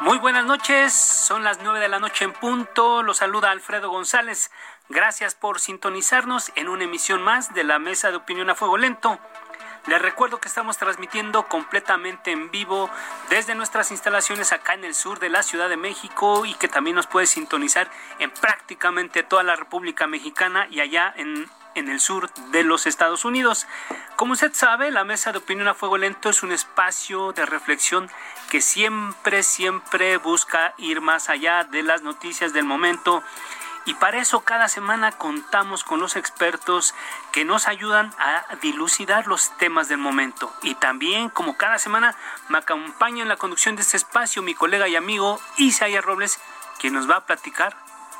Muy buenas noches, son las nueve de la noche en punto. Los saluda Alfredo González. Gracias por sintonizarnos en una emisión más de la Mesa de Opinión a Fuego Lento. Les recuerdo que estamos transmitiendo completamente en vivo desde nuestras instalaciones acá en el sur de la Ciudad de México y que también nos puede sintonizar en prácticamente toda la República Mexicana y allá en en el sur de los Estados Unidos. Como usted sabe, la Mesa de Opinión a Fuego Lento es un espacio de reflexión que siempre, siempre busca ir más allá de las noticias del momento. Y para eso cada semana contamos con los expertos que nos ayudan a dilucidar los temas del momento. Y también, como cada semana, me acompaña en la conducción de este espacio mi colega y amigo Isaías Robles, quien nos va a platicar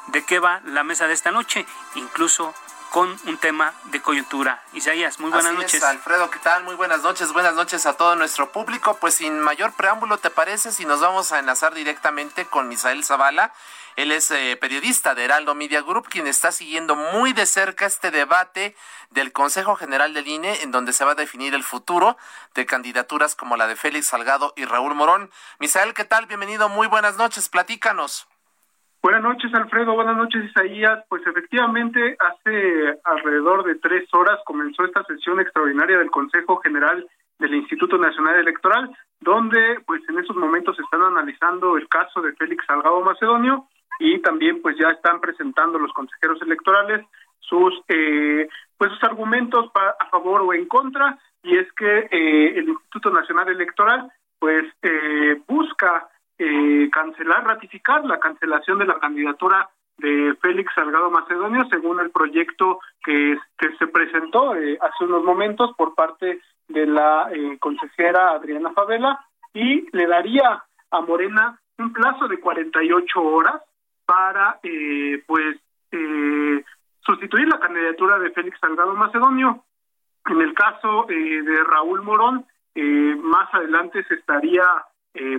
de qué va la mesa de esta noche, incluso con un tema de coyuntura. Isaías, muy buenas Así noches. Es, Alfredo, ¿qué tal? Muy buenas noches, buenas noches a todo nuestro público. Pues sin mayor preámbulo, ¿te parece si nos vamos a enlazar directamente con Misael Zavala? Él es eh, periodista de Heraldo Media Group, quien está siguiendo muy de cerca este debate del Consejo General del INE, en donde se va a definir el futuro de candidaturas como la de Félix Salgado y Raúl Morón. Misael, ¿qué tal? Bienvenido, muy buenas noches, platícanos. Buenas noches, Alfredo. Buenas noches, Isaías. Pues efectivamente, hace alrededor de tres horas comenzó esta sesión extraordinaria del Consejo General del Instituto Nacional Electoral, donde pues en esos momentos están analizando el caso de Félix Salgado Macedonio y también pues ya están presentando los consejeros electorales sus eh, pues sus argumentos a favor o en contra y es que eh, el Instituto Nacional Electoral pues eh, busca eh, cancelar, ratificar la cancelación de la candidatura de Félix Salgado Macedonio según el proyecto que, se presentó eh, hace unos momentos por parte de la eh, consejera Adriana Favela y le daría a Morena un plazo de 48 horas para eh, pues eh, sustituir la candidatura de Félix Salgado Macedonio. En el caso eh, de Raúl Morón, eh, más adelante se estaría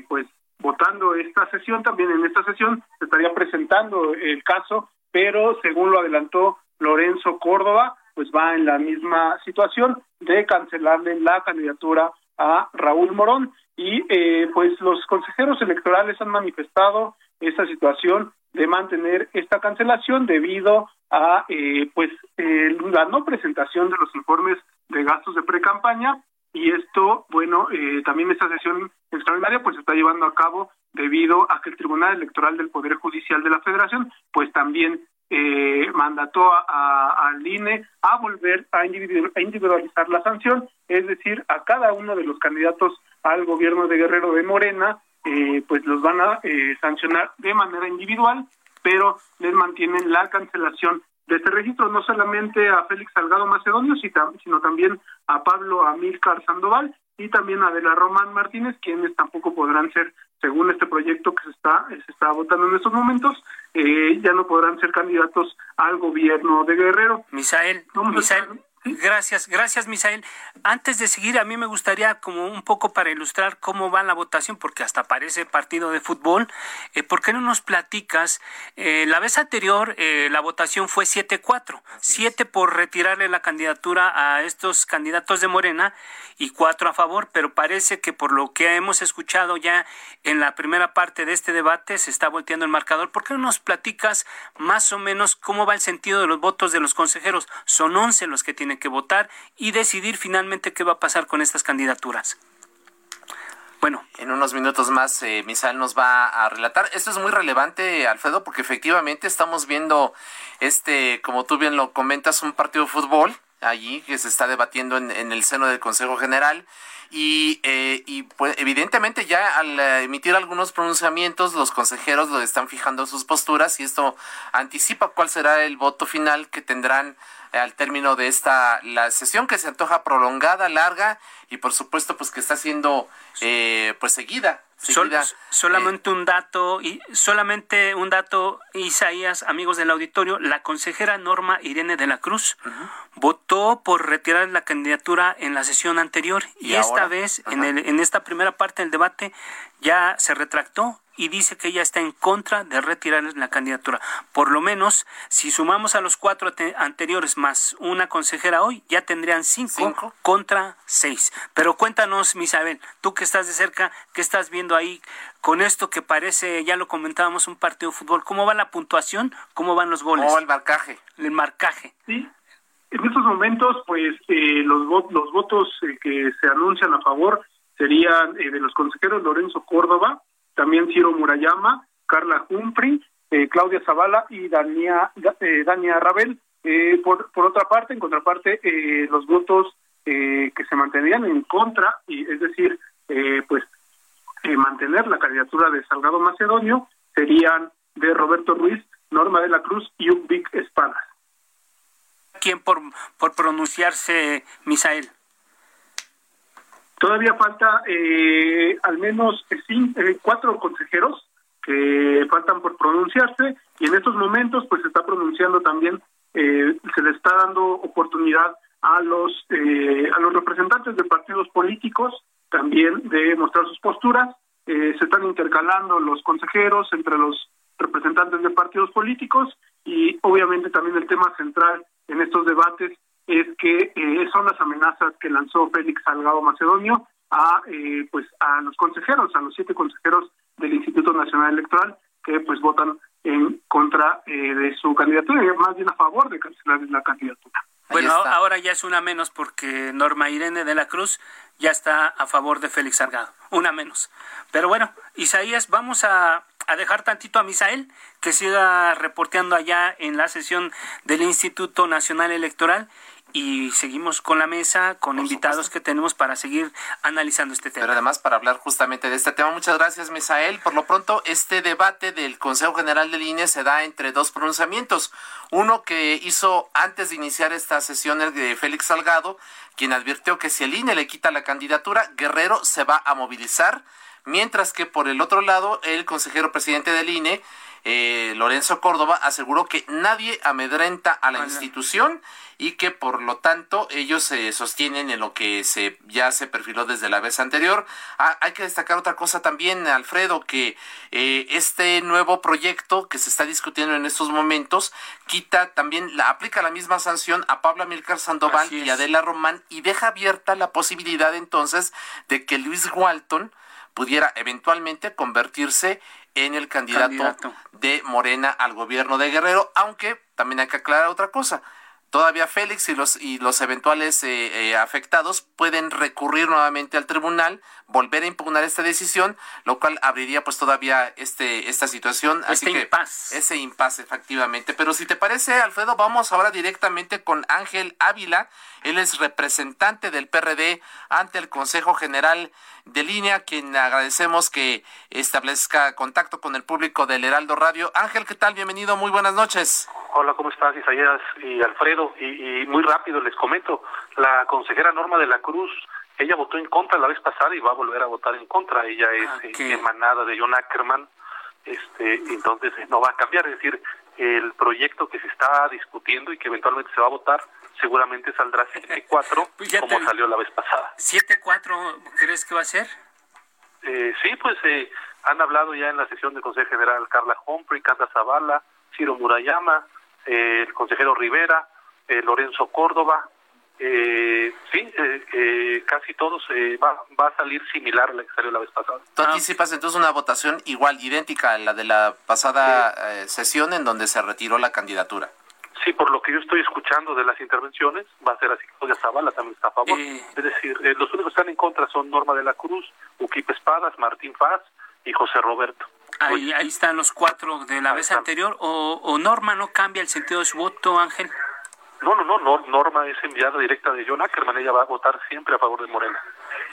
pues votando esta sesión, también en esta sesión se estaría presentando el caso, pero según lo adelantó Lorenzo Córdoba, pues va en la misma situación de cancelarle la candidatura a Raúl Morón. Y eh, pues los consejeros electorales han manifestado esta situación de mantener esta cancelación debido a eh, pues eh, la no presentación de los informes de gastos de precampaña y esto, bueno, eh, también esta sesión extraordinaria pues se está llevando a cabo debido a que el Tribunal Electoral del Poder Judicial de la Federación pues también eh, mandató al INE a volver a, individu a individualizar la sanción, es decir, a cada uno de los candidatos al gobierno de Guerrero de Morena, eh, pues los van a eh, sancionar de manera individual, pero les mantienen la cancelación de este registro, no solamente a Félix Salgado Macedonio, sino también a Pablo Amílcar Sandoval y también a Adela Román Martínez, quienes tampoco podrán ser, según este proyecto que se está, se está votando en estos momentos, eh, ya no podrán ser candidatos al gobierno de Guerrero. Misael, Misael, Gracias, gracias Misael. Antes de seguir, a mí me gustaría como un poco para ilustrar cómo va la votación, porque hasta parece partido de fútbol, eh, ¿por qué no nos platicas? Eh, la vez anterior eh, la votación fue 7-4, 7 por retirarle la candidatura a estos candidatos de Morena y 4 a favor, pero parece que por lo que hemos escuchado ya en la primera parte de este debate se está volteando el marcador. ¿Por qué no nos platicas más o menos cómo va el sentido de los votos de los consejeros? Son 11 los que tienen que votar y decidir finalmente qué va a pasar con estas candidaturas. Bueno. En unos minutos más, eh, Misael nos va a relatar. Esto es muy relevante, Alfredo, porque efectivamente estamos viendo este, como tú bien lo comentas, un partido de fútbol allí que se está debatiendo en, el seno del Consejo General y, eh, pues evidentemente ya al eh, emitir algunos pronunciamientos los consejeros lo están fijando sus posturas y esto anticipa cuál será el voto final que tendrán al término de esta la sesión que se antoja prolongada larga y por supuesto pues que está siendo pues seguida solamente un dato y solamente un dato Isaías amigos del auditorio la consejera Norma Irene de la Cruz votó por retirar la candidatura en la sesión anterior y, esta vez en, el, en esta primera parte del debate ya se retractó y dice que ella está en contra de retirar la candidatura. Por lo menos, si sumamos a los cuatro anteriores más una consejera hoy, ya tendrían cinco, contra seis. Pero cuéntanos, Misabel, tú que estás de cerca, ¿qué estás viendo ahí con esto que parece, ya lo comentábamos, un partido de fútbol? ¿Cómo va la puntuación? ¿Cómo van los goles? ¿Cómo el marcaje? El marcaje. Sí. En estos momentos, pues eh, los, los votos eh, que se anuncian a favor serían eh, de los consejeros Lorenzo Córdoba, también Ciro Murayama, Carla Humphrey, eh, Claudia Zavala y Dania, eh, Dania Rabel. Por, por otra parte, en contraparte, los votos que se mantendrían en contra, y es decir, pues mantener la candidatura de Salgado Macedonio, serían de Roberto Ruiz, Norma de la Cruz y Vic Espadas. ¿Quién por, por pronunciarse, Misael? Todavía falta eh, al menos cinco, eh, cuatro consejeros que faltan por pronunciarse y en estos momentos pues se está pronunciando también, eh, se le está dando oportunidad a los a los representantes de partidos políticos también de mostrar sus posturas. se están intercalando los consejeros entre los representantes de partidos políticos y obviamente también el tema central en estos debates es que eh, son las amenazas que lanzó Félix Salgado Macedonio a eh, pues a los consejeros, a los siete consejeros del Instituto Nacional Electoral que pues votan en contra eh, de su candidatura, y más bien a favor de cancelar la candidatura. Bueno, ahora ya es una menos porque Norma Irene de la Cruz ya está a favor de Félix Salgado, una menos. Pero bueno, Isaías, vamos a, a dejar tantito a Misael que siga reporteando allá en la sesión del Instituto Nacional Electoral y seguimos con la mesa, con invitados que tenemos para seguir analizando este tema. Pero además para hablar justamente de este tema, muchas gracias Misael. Por lo pronto, este debate del Consejo General de INE se da entre dos pronunciamientos. Uno que hizo antes de iniciar esta sesión de Félix Salgado, quien advirtió que si el INE le quita la candidatura, Guerrero se va a movilizar, mientras que por el otro lado, el consejero presidente del INE eh, Lorenzo Córdoba aseguró que nadie amedrenta a la institución y que por lo tanto ellos se sostienen en lo que se ya se perfiló desde la vez anterior. Ah, hay que destacar otra cosa también, Alfredo, que eh, este nuevo proyecto que se está discutiendo en estos momentos quita también la aplica la misma sanción a Pablo Milcar Sandoval y Adela Román y deja abierta la posibilidad entonces de que Luis Walton pudiera eventualmente convertirse en el candidato, de Morena al gobierno de Guerrero, aunque también hay que aclarar otra cosa. Todavía Félix y los, y los eventuales eh, eh, afectados pueden recurrir nuevamente al tribunal, volver a impugnar esta decisión, lo cual abriría pues todavía este, esta situación. Este Así impasse. ese impasse, efectivamente. Pero si te parece, Alfredo, vamos ahora directamente con Ángel Ávila. Él es representante del PRD ante el Consejo General de Línea, quien agradecemos que establezca contacto con el público del Heraldo Radio. Ángel, ¿qué tal? Bienvenido, muy buenas noches. Hola, ¿cómo estás, Isaías y Alfredo? Y, muy rápido les comento, la consejera Norma de la Cruz, ella votó en contra la vez pasada y va a volver a votar en contra. Ella es ah, eh, emanada de John Ackerman, este, entonces no va a cambiar. Es decir, el proyecto que se está discutiendo y que eventualmente se va a votar seguramente saldrá 7-4 pues como salió la vez pasada. ¿7-4 crees que va a ser? Eh, sí, pues eh, han hablado ya en la sesión del Consejo General Carla Humphrey, Canda Zavala, Ciro Murayama, eh, el consejero Rivera, eh, Lorenzo Córdoba, eh, sí, casi todos va, va a salir similar a la que salió la vez pasada. ¿Tú anticipas entonces una votación igual, idéntica a la de la pasada sesión en donde se retiró la candidatura? Sí, por lo que yo estoy escuchando de las intervenciones, va a ser así. Claudia Zavala también está a favor. Eh. Es decir, eh, los únicos que están en contra son Norma de la Cruz, Uquip Espadas, Martín Faz y José Roberto. Ahí, ahí están los cuatro de la vez anterior. O, ¿O Norma no cambia el sentido de su voto, Ángel? No, no, no, Norma es enviada directa de John Ackerman, ella va a votar siempre a favor de Morena.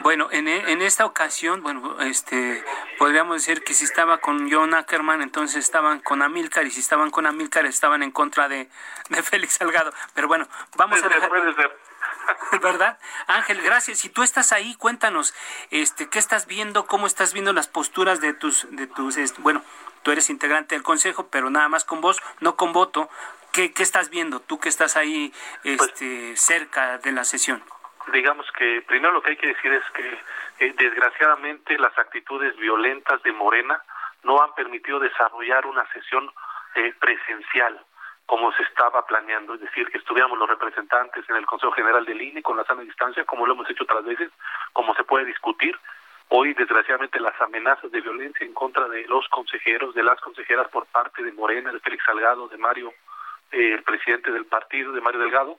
Bueno, en, e, en esta ocasión, bueno, este, podríamos decir que si estaba con John Ackerman, entonces estaban con Amilcar, y si estaban con Amilcar, estaban en contra de, de Félix Salgado. Pero bueno, vamos a dejar... ¿Verdad? Ángel, gracias. Si tú estás ahí, cuéntanos, este, ¿qué estás viendo? ¿Cómo estás viendo las posturas de tus, de tus, bueno, tú eres integrante del consejo, pero nada más con voz, no con voto. ¿Qué, qué estás viendo tú que estás ahí pues este, cerca de la sesión? Digamos que primero lo que hay que decir es que eh, desgraciadamente las actitudes violentas de Morena no han permitido desarrollar una sesión eh, presencial como se estaba planeando, es decir, que estuviéramos los representantes en el Consejo General del INE con la sana distancia, como lo hemos hecho otras veces, como se puede discutir. Hoy, desgraciadamente, las amenazas de violencia en contra de los consejeros, de las consejeras por parte de Morena, de Félix Salgado, de Mario, eh, el presidente del partido, de Mario Delgado,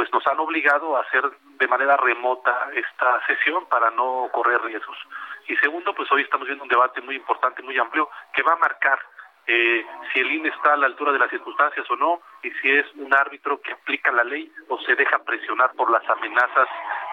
pues nos han obligado a hacer de manera remota esta sesión para no correr riesgos. Y segundo, pues hoy estamos viendo un debate muy importante, muy amplio, que va a marcar eh, si el INE está a la altura de las circunstancias o no, y si es un árbitro que aplica la ley o se deja presionar por las amenazas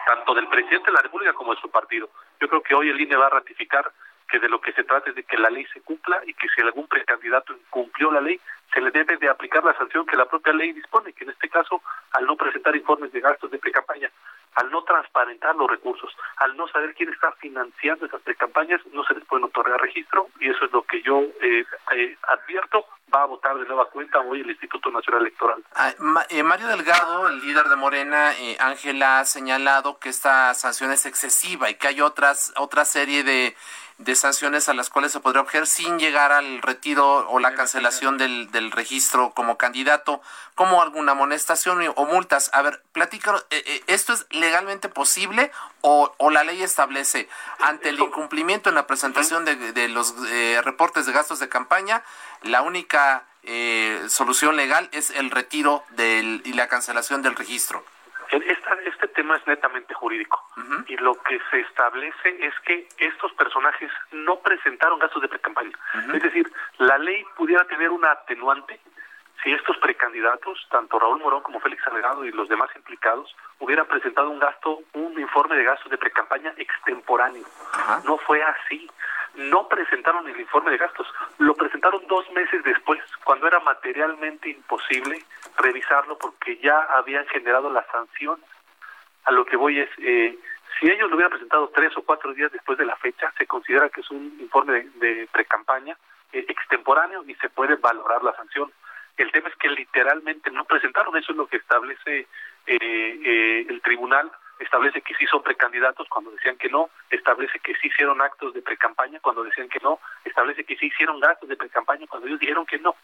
tanto del presidente de la República como de su partido. Yo creo que hoy el INE va a ratificar que de lo que se trata es de que la ley se cumpla y que si algún precandidato incumplió la ley, se le debe de aplicar la sanción que la propia ley dispone, que en este caso, al no presentar informes de gastos de precampaña, al no transparentar los recursos, al no saber quién está financiando esas precampañas, no se les puede otorgar registro y eso es lo que yo eh, eh, advierto. Va a votar de nueva cuenta hoy el Instituto Nacional Electoral. Ah, eh, Mario Delgado, el líder de Morena, Ángela, ha señalado que esta sanción es excesiva y que hay otras otra serie de de sanciones a las cuales se podría objetar sin llegar al retiro o la cancelación del, del registro como candidato, como alguna amonestación o multas. A ver, platícanos, eh, eh, ¿esto es legalmente posible o, o, la ley establece ante el incumplimiento en la presentación de, de los eh, reportes de gastos de campaña, la única solución legal es el retiro del, y la cancelación del registro? este tema es netamente jurídico y lo que se establece es que estos personajes no presentaron gastos de precampaña. Es decir, la ley pudiera tener una atenuante si estos precandidatos, tanto Raúl Morón como Félix Salgado y los demás implicados, hubieran presentado un gasto, un informe de gastos de precampaña extemporáneo. No fue así no presentaron el informe de gastos, lo presentaron dos meses después, cuando era materialmente imposible revisarlo porque ya habían generado la sanción. A lo que voy es, eh, si ellos lo hubieran presentado tres o cuatro días después de la fecha, se considera que es un informe de, pre-campaña eh, extemporáneo y se puede valorar la sanción. El tema es que literalmente no presentaron, eso es lo que establece eh, el tribunal establece que sí son precandidatos cuando decían que no, establece que sí hicieron actos de precampaña cuando decían que no, establece que sí hicieron gastos de precampaña cuando ellos dijeron que no.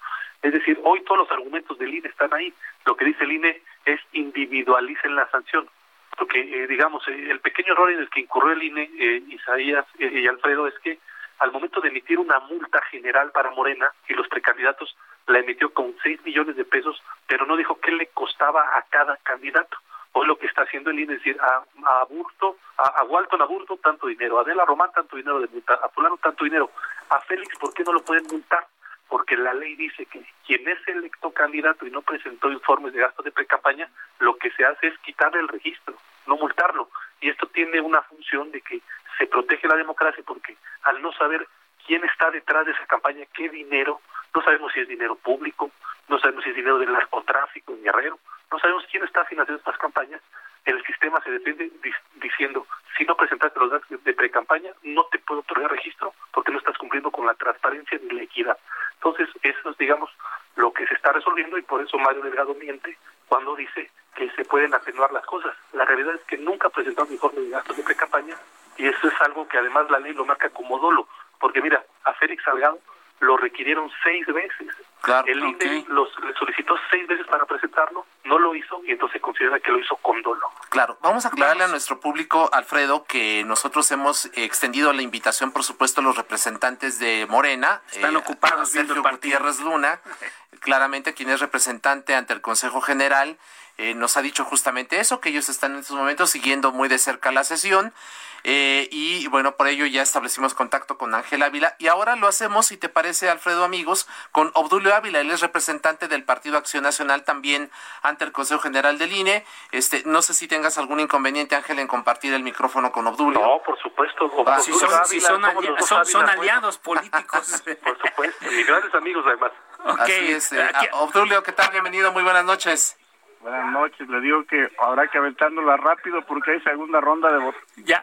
Es decir, hoy todos los argumentos del INE están ahí. Lo que dice el INE es individualicen la sanción. Porque, eh, digamos, eh, el pequeño error en el que incurrió el INE, eh, Isaías y Alfredo, es que al momento de emitir una multa general para Morena y los precandidatos la emitió con 6 millones de pesos, pero no dijo qué le costaba a cada candidato. Hoy lo que está haciendo el INE es decir, a, a Burto, a, a, Walton Aburto tanto dinero, a Adela Román tanto dinero de multa, a fulano tanto dinero, a Félix, ¿por qué no lo pueden multar? Porque la ley dice que quien es electo candidato y no presentó informes de gastos de pre-campaña, lo que se hace es quitarle el registro, no multarlo. Y esto tiene una función de que se protege la democracia porque al no saber quién está detrás de esa campaña, qué dinero, no sabemos si es dinero público, no sabemos si es dinero del narcotráfico en Guerrero, no sabemos quién está financiando estas campañas. El sistema se defiende diciendo, si no presentaste los datos de pre-campaña, no te puedo otorgar registro porque no estás cumpliendo con la transparencia ni la equidad. Entonces, eso es, digamos, lo que se está resolviendo y por eso Mario Delgado miente cuando dice que se pueden atenuar las cosas. La realidad es que nunca presentado un informe de gastos de pre-campaña y eso es algo que además la ley lo marca como dolo. Porque mira, a Félix Salgado lo requirieron seis veces. Claro, el INE los, le solicitó seis veces para presentarlo, no lo hizo y entonces considera que lo hizo con dolo. Claro, vamos a aclararle a nuestro público, Alfredo, que nosotros hemos extendido la invitación, por supuesto, a los representantes de Morena. Están eh, ocupados viendo Sergio Gutiérrez Luna, claramente quien es representante ante el Consejo General, eh, nos ha dicho justamente eso, que ellos están en estos momentos siguiendo muy de cerca la sesión. Eh, y bueno, por ello ya establecimos contacto con Ángel Ávila y ahora lo hacemos, si te parece, Alfredo, amigos, con Obdulio Ávila. Él es representante del Partido Acción Nacional también ante el Consejo General del INE. Este, no sé si tengas algún inconveniente, Ángel, en compartir el micrófono con Obdulio. No, por supuesto. Ah, si son, aliados políticos. por supuesto, y grandes amigos además. Así es. Eh, ah, Obdulio, ¿qué tal? Bienvenido, muy buenas noches. Buenas noches, le digo que habrá que aventándola rápido porque hay segunda ronda de,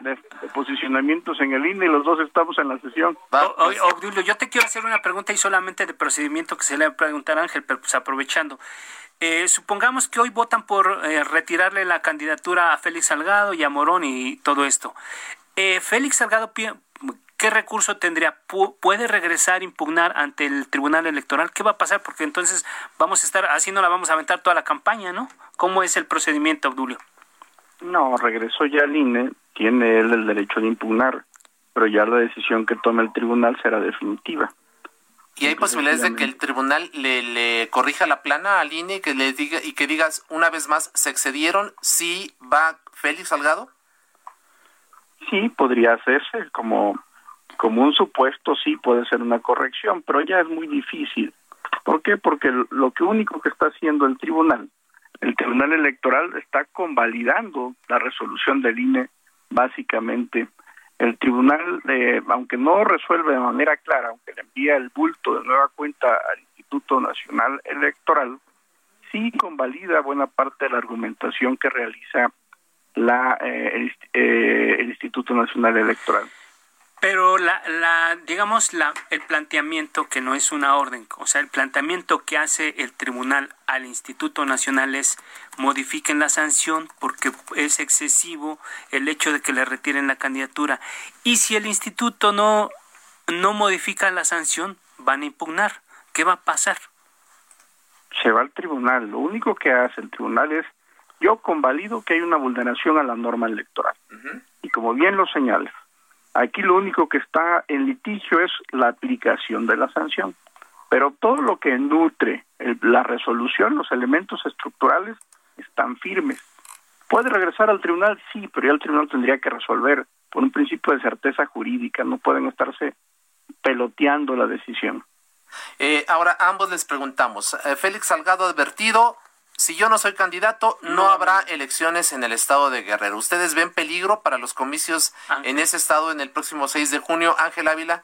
de, posicionamientos en el INE y los dos estamos en la sesión. Obdulio, yo te quiero hacer una pregunta y solamente de procedimiento que se le va a preguntar a Ángel, pero pues aprovechando. Eh, supongamos que hoy votan por eh, retirarle la candidatura a Félix Salgado y a Morón y todo esto. Eh, Félix Salgado ¿qué recurso tendría? ¿Puede regresar, impugnar ante el Tribunal Electoral? ¿Qué va a pasar? Porque entonces vamos a estar, así no la vamos a aventar toda la campaña, ¿no? ¿Cómo es el procedimiento, Abdulio? No, regresó ya al INE, tiene él el derecho de impugnar, pero ya la decisión que tome el tribunal será definitiva. ¿Y hay posibilidades de que el tribunal le, le corrija la plana al INE y que le diga y que digas una vez más se excedieron si va Félix Salgado? Sí, podría hacerse como como un supuesto sí puede ser una corrección, pero ya es muy difícil. ¿Por qué? Porque lo que único que está haciendo el tribunal, el tribunal electoral está convalidando la resolución del INE, básicamente. El tribunal, eh, aunque no resuelve de manera clara, aunque le envía el bulto de nueva cuenta al Instituto Nacional Electoral, sí convalida buena parte de la argumentación que realiza la, eh, eh, el Instituto Nacional Electoral. Pero la, la, digamos, la, el planteamiento que no es una orden, o sea, el planteamiento que hace el tribunal al Instituto Nacional es modifiquen la sanción porque es excesivo el hecho de que le retiren la candidatura. Y si el instituto no, no modifica la sanción, van a impugnar. ¿Qué va a pasar? Se va al tribunal. Lo único que hace el tribunal es, yo convalido que hay una vulneración a la norma electoral. Y como bien lo señala, Aquí lo único que está en litigio es la aplicación de la sanción, pero todo lo que nutre la resolución, los elementos estructurales, están firmes. ¿Puede regresar al tribunal? Sí, pero ya el tribunal tendría que resolver por un principio de certeza jurídica, no pueden estarse peloteando la decisión. Eh, ahora, ambos les preguntamos, eh, Félix Salgado advertido, si yo no soy candidato, no, habrá elecciones en el estado de Guerrero. ¿Ustedes ven peligro para los comicios en ese estado en el próximo 6 de junio? Ángel Ávila.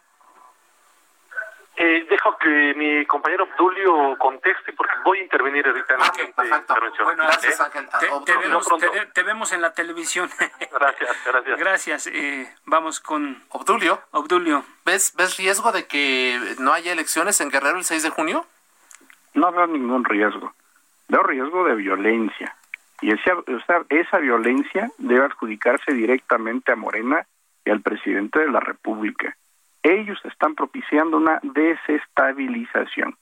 Eh, dejo que mi compañero Tulio conteste porque voy a intervenir ahorita en la intervención. Bueno, gracias, ¿Eh? Ángel. Te, vemos, en la televisión. gracias, gracias. Gracias. Eh, vamos con Obdulio. Obdulio. ¿Ves, ¿Ves riesgo de que no haya elecciones en Guerrero el 6 de junio? No veo ningún riesgo veo riesgo de violencia. Y esa, esa violencia debe adjudicarse directamente a Morena y al presidente de la República. Ellos están propiciando una desestabilización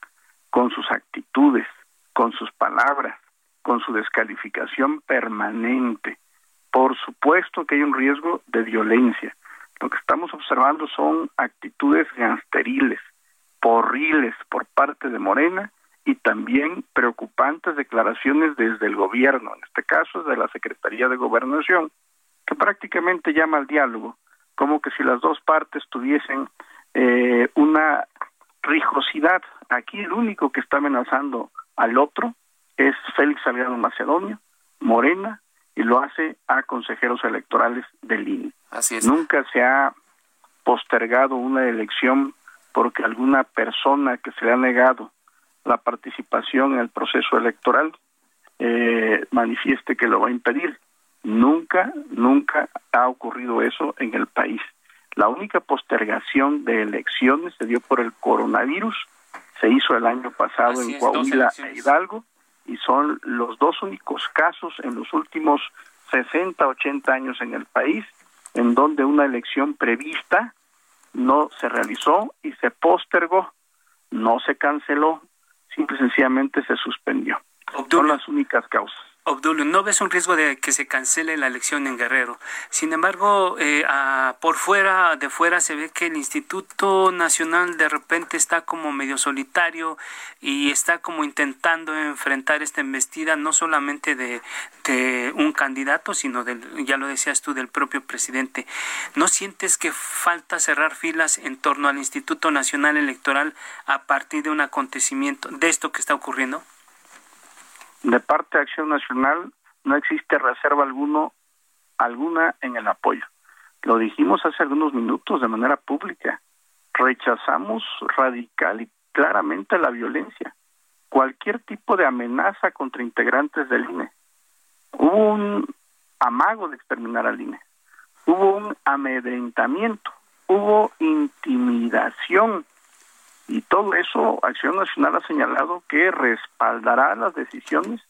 con sus actitudes, con sus palabras, con su descalificación permanente. Por supuesto que hay un riesgo de violencia. Lo que estamos observando son actitudes gangsteriles, porriles por parte de Morena y también preocupantes declaraciones desde el gobierno, en este caso de la Secretaría de Gobernación, que prácticamente llama al diálogo, como que si las dos partes tuviesen eh, una rijosidad. Aquí el único que está amenazando al otro es Félix Salgado Macedonio, Morena, y lo hace a consejeros electorales del INE. Así es. Nunca se ha postergado una elección porque alguna persona que se le ha negado la participación en el proceso electoral eh, manifieste que lo va a impedir. Nunca, nunca ha ocurrido eso en el país. La única postergación de elecciones se dio por el coronavirus, se hizo el año pasado en Coahuila e Hidalgo, y son los dos únicos casos en los últimos 60, 80 años en el país en donde una elección prevista no se realizó y se postergó no se canceló, simple y sencillamente se suspendió. Son las únicas causas. Obdulio, ¿no ves un riesgo de que se cancele la elección en Guerrero? Sin embargo, eh, por fuera, de fuera se ve que el Instituto Nacional de repente está como medio solitario y está como intentando enfrentar esta embestida no solamente de, de un candidato, sino del, ya lo decías tú, del propio presidente. ¿No sientes que falta cerrar filas en torno al Instituto Nacional Electoral a partir de un acontecimiento, de esto que está ocurriendo? De parte de Acción Nacional no existe reserva alguno, alguna en el apoyo. Lo dijimos hace algunos minutos de manera pública. Rechazamos radical y claramente la violencia, cualquier tipo de amenaza contra integrantes del INE. Hubo un amago de exterminar al INE, hubo un amedrentamiento, hubo intimidación y todo eso, Acción Nacional ha señalado que respaldará las decisiones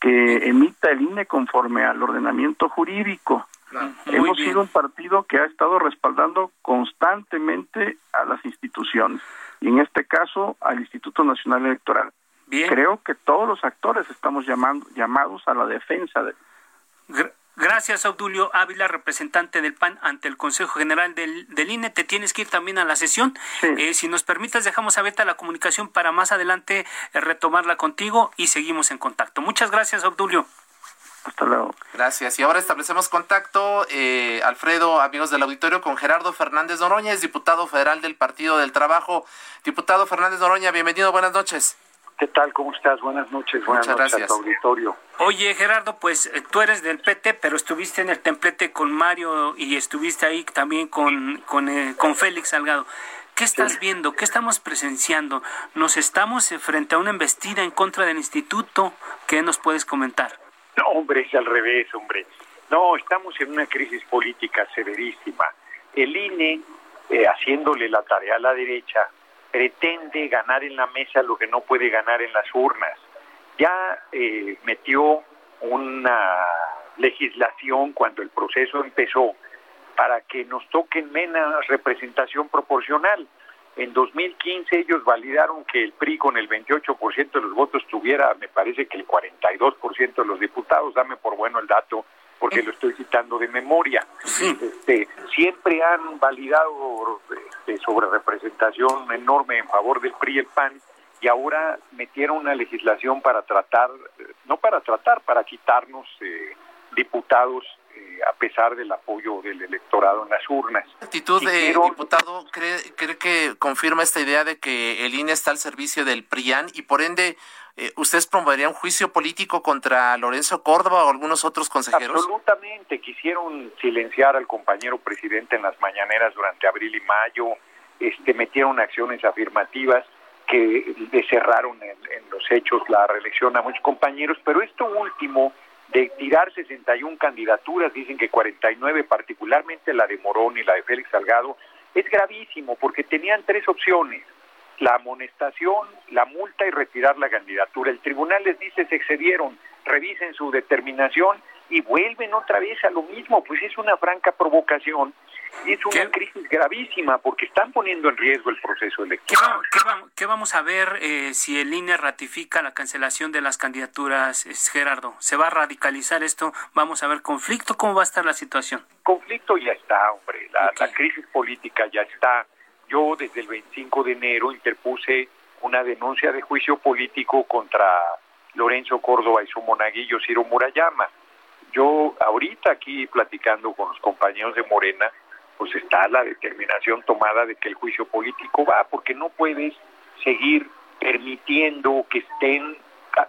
que emita el INE conforme al ordenamiento jurídico. Hemos sido un partido que ha estado respaldando constantemente a las instituciones y en este caso al Instituto Nacional Electoral. Creo que todos los actores estamos llamando, llamados a la defensa de Gracias, Obdulio Ávila, representante del PAN ante el Consejo General del, INE. Te tienes que ir también a la sesión. Eh, si nos permitas, dejamos abierta la comunicación para más adelante eh, retomarla contigo y seguimos en contacto. Muchas gracias, Obdulio. Hasta luego. Gracias. Y ahora establecemos contacto, eh, Alfredo, amigos del auditorio, con Gerardo Fernández Noroña, es diputado federal del Partido del Trabajo. Diputado Fernández Noroña, bienvenido, buenas noches. ¿Qué tal? ¿Cómo estás? Buenas noches. Buenas Muchas noches gracias. a tu auditorio. Oye, Gerardo, pues eh, tú eres del PT, pero estuviste en el templete con Mario y estuviste ahí también con, con, eh, con Félix Salgado. ¿Qué estás viendo? ¿Qué estamos presenciando? ¿Nos estamos eh, frente a una embestida en contra del instituto? ¿Qué nos puedes comentar? No, hombre, es al revés, hombre. No, estamos en una crisis política severísima. El INE, haciéndole la tarea a la derecha, pretende ganar en la mesa lo que no puede ganar en las urnas. Ya eh, metió una legislación cuando el proceso empezó para que nos toquen menos representación proporcional. En 2015 ellos validaron que el PRI con el 28% de los votos tuviera, me parece que el 42% de los diputados, dame por bueno el dato, porque lo estoy citando de memoria. Este, siempre han validado este, sobre representación enorme en favor del PRI y el PAN y ahora metieron una legislación para tratar, no para tratar, para quitarnos eh, diputados eh, a pesar del apoyo del electorado en las urnas. ¿Qué actitud de diputado cree, cree que confirma esta idea de que el INE está al servicio del PRIAN y por ende eh, ¿ustedes promoverían un juicio político contra Lorenzo Córdoba o algunos otros consejeros? Absolutamente, quisieron silenciar al compañero presidente en las mañaneras durante abril y mayo, este, metieron acciones afirmativas que le cerraron en, en los hechos la reelección a muchos compañeros, pero esto último de tirar 61 candidaturas, dicen que 49, particularmente la de Morón y la de Félix Salgado, es gravísimo porque tenían tres opciones la amonestación, la multa y retirar la candidatura. El tribunal les dice se excedieron, revisen su determinación y vuelven otra vez a lo mismo, pues es una franca provocación y es una crisis gravísima porque están poniendo en riesgo el proceso electoral. ¿Qué, vamos a ver eh, si el INE ratifica la cancelación de las candidaturas, Gerardo? ¿Se va a radicalizar esto? ¿Vamos a ver conflicto? ¿Cómo va a estar la situación? Conflicto ya está, hombre, la, la crisis política ya está yo desde el 25 de enero interpuse una denuncia de juicio político contra Lorenzo Córdoba y su monaguillo Ciro Murayama. Yo ahorita aquí platicando con los compañeros de Morena, pues está la determinación tomada de que el juicio político va, porque no puedes seguir permitiendo que estén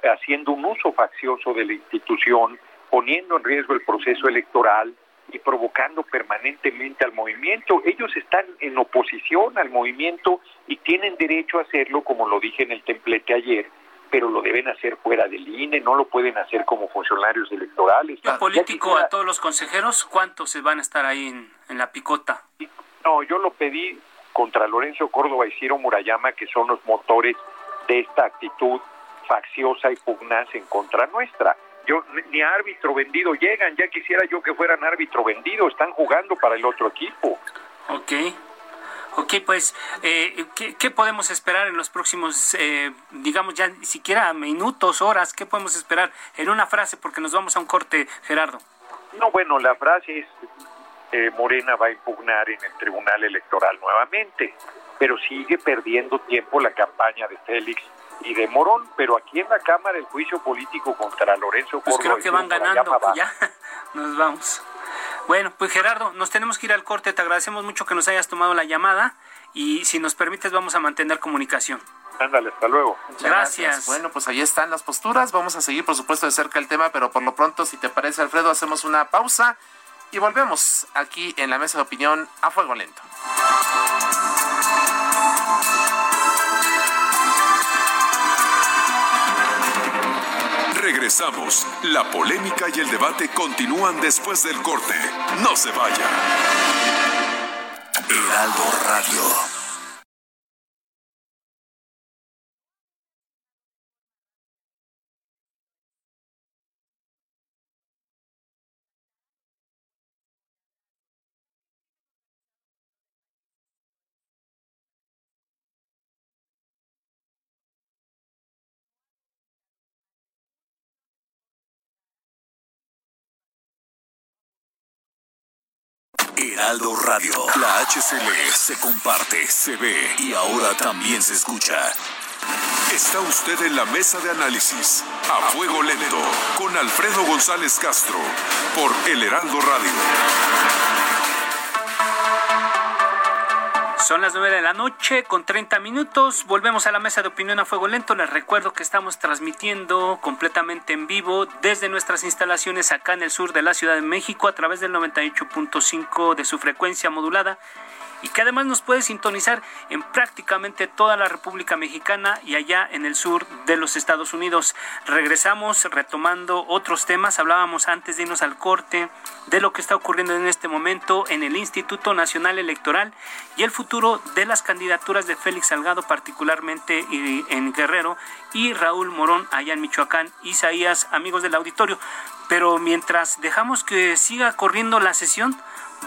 haciendo un uso faccioso de la institución, poniendo en riesgo el proceso electoral, y provocando permanentemente al movimiento. Ellos están en oposición al movimiento y tienen derecho a hacerlo, como lo dije en el templete ayer, pero lo deben hacer fuera del INE, no lo pueden hacer como funcionarios electorales. ¿Y político a todos los consejeros? ¿Cuántos se van a estar ahí en, la picota? No, yo lo pedí contra Lorenzo Córdoba y Ciro Murayama, que son los motores de esta actitud facciosa y pugnaz en contra nuestra yo ni árbitro vendido llegan, ya quisiera yo que fueran árbitro vendido, están jugando para el otro equipo. Ok. Ok, pues, eh, ¿qué, podemos esperar en los próximos, eh, digamos, ya ni siquiera minutos, horas? ¿Qué podemos esperar en una frase? Porque nos vamos a un corte, Gerardo. No, bueno, la frase es, eh, Morena va a impugnar en el Tribunal Electoral nuevamente, pero sigue perdiendo tiempo la campaña de Félix y de Morón, pero aquí en la Cámara el juicio político contra Lorenzo Pues creo que van ganando, ya nos vamos. Bueno, pues Gerardo, nos tenemos que ir al corte. Te agradecemos mucho que nos hayas tomado la llamada y si nos permites vamos a mantener comunicación. Ándale, hasta luego. Gracias. Bueno, pues ahí están las posturas. Vamos a seguir, por supuesto, de cerca el tema, pero por lo pronto, si te parece, Alfredo, hacemos una pausa y volvemos aquí en la mesa de opinión a fuego lento. Regresamos. La polémica y el debate continúan después del corte. No se vaya. Heraldo Radio. Heraldo Radio. La HCL se comparte, se ve y ahora también se escucha. Está usted en la mesa de análisis a fuego lento con Alfredo González Castro por El Heraldo Radio. Son las nueve de la noche con 30 minutos. Volvemos a la mesa de opinión a fuego lento. Les recuerdo que estamos transmitiendo completamente en vivo desde nuestras instalaciones acá en el sur de la Ciudad de México a través del 98.5 de su frecuencia modulada y que además nos puede sintonizar en prácticamente toda la República Mexicana y allá en el sur de los Estados Unidos. Regresamos retomando otros temas. Hablábamos antes de irnos al corte de lo que está ocurriendo en este momento en el Instituto Nacional Electoral y el futuro de las candidaturas de Félix Salgado, particularmente en Guerrero, y Raúl Morón allá en Michoacán. Isaías, amigos del auditorio. Pero mientras dejamos que siga corriendo la sesión,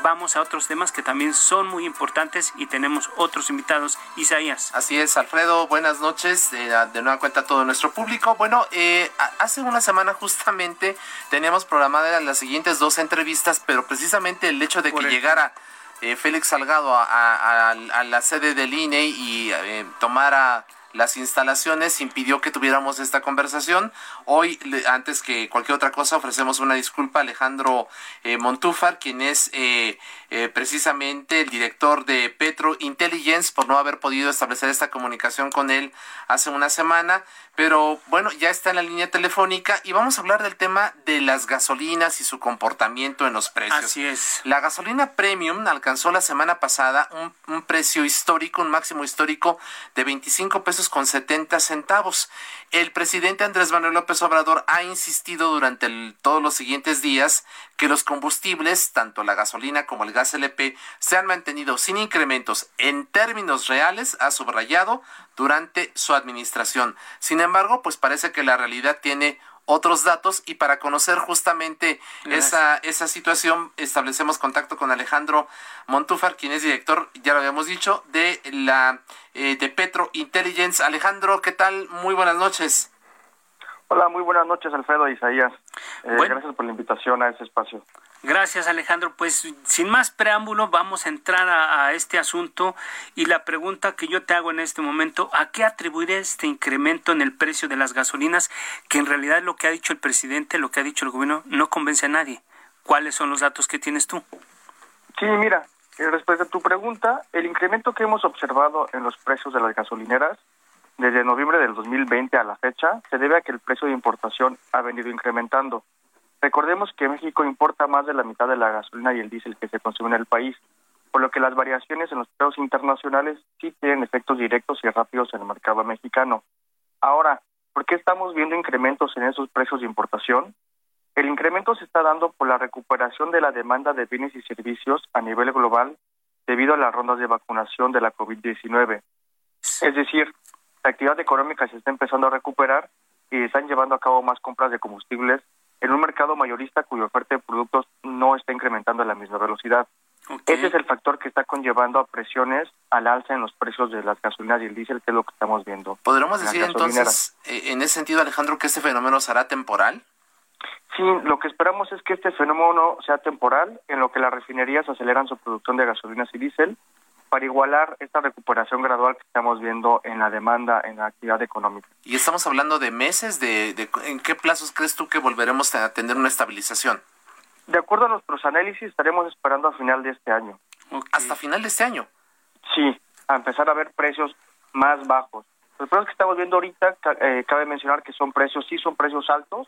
vamos a otros temas que también son muy importantes y tenemos otros invitados. Isaías. Así es, Alfredo, buenas noches. de nueva cuenta a todo nuestro público. Bueno, eh, hace una semana justamente teníamos programadas las siguientes dos entrevistas, pero precisamente el hecho de que llegara eh, Félix Salgado a, la sede del INE y eh, tomara las instalaciones impidió que tuviéramos esta conversación. Hoy, antes que cualquier otra cosa, ofrecemos una disculpa a Alejandro eh, Montúfar, quien es eh, eh, precisamente el director de Petro Intelligence, por no haber podido establecer esta comunicación con él hace una semana. Pero bueno, ya está en la línea telefónica y vamos a hablar del tema de las gasolinas y su comportamiento en los precios. Así es. La gasolina premium alcanzó la semana pasada un, un precio histórico, un máximo histórico de 25 pesos con 70 centavos. El presidente Andrés Manuel López Obrador ha insistido durante todos los siguientes días que los combustibles, tanto la gasolina como el gas LP, se han mantenido sin incrementos en términos reales, ha subrayado, durante su administración. Sin embargo, pues parece que la realidad tiene otros datos y para conocer justamente esa, esa situación establecemos contacto con Alejandro Montúfar, quien es director, ya lo habíamos dicho, de la eh, de Petro Intelligence. Alejandro, ¿qué tal? Muy buenas noches. Hola, muy buenas noches, Alfredo Isaías. Eh, gracias por la invitación a este espacio. Gracias, Alejandro. Pues sin más preámbulo, vamos a entrar a, este asunto y la pregunta que yo te hago en este momento, ¿a qué atribuir este incremento en el precio de las gasolinas que en realidad lo que ha dicho el presidente, lo que ha dicho el gobierno, no convence a nadie? ¿Cuáles son los datos que tienes tú? Sí, mira, eh, respecto a tu pregunta, el incremento que hemos observado en los precios de las gasolineras desde noviembre del 2020 a la fecha se debe a que el precio de importación ha venido incrementando. Recordemos que México importa más de la mitad de la gasolina y el diésel que se consume en el país, por lo que las variaciones en los precios internacionales sí tienen efectos directos y rápidos en el mercado mexicano. Ahora, ¿por qué estamos viendo incrementos en esos precios de importación? El incremento se está dando por la recuperación de la demanda de bienes y servicios a nivel global debido a las rondas de vacunación de la COVID-19. Es decir, la actividad económica se está empezando a recuperar y están llevando a cabo más compras de combustibles en un mercado mayorista cuya oferta de productos no está incrementando a la misma velocidad. Ese es el factor que está conllevando a presiones al alza en los precios de las gasolinas y el diésel, que es lo que estamos viendo. ¿Podríamos decir entonces, eh, en ese sentido, Alejandro, que este fenómeno será temporal? Sí, lo que esperamos es que este fenómeno sea temporal, en lo que las refinerías aceleran su producción de gasolinas y diésel para igualar esta recuperación gradual que estamos viendo en la demanda en la actividad económica. ¿Y estamos hablando de meses? De, de ¿En qué plazos crees tú que volveremos a tener una estabilización? De acuerdo a nuestros análisis, estaremos esperando a final de este año. ¿Hasta final de este año? Sí, a empezar a ver precios más bajos. Los precios que estamos viendo ahorita, eh, cabe mencionar que son precios, sí son precios altos,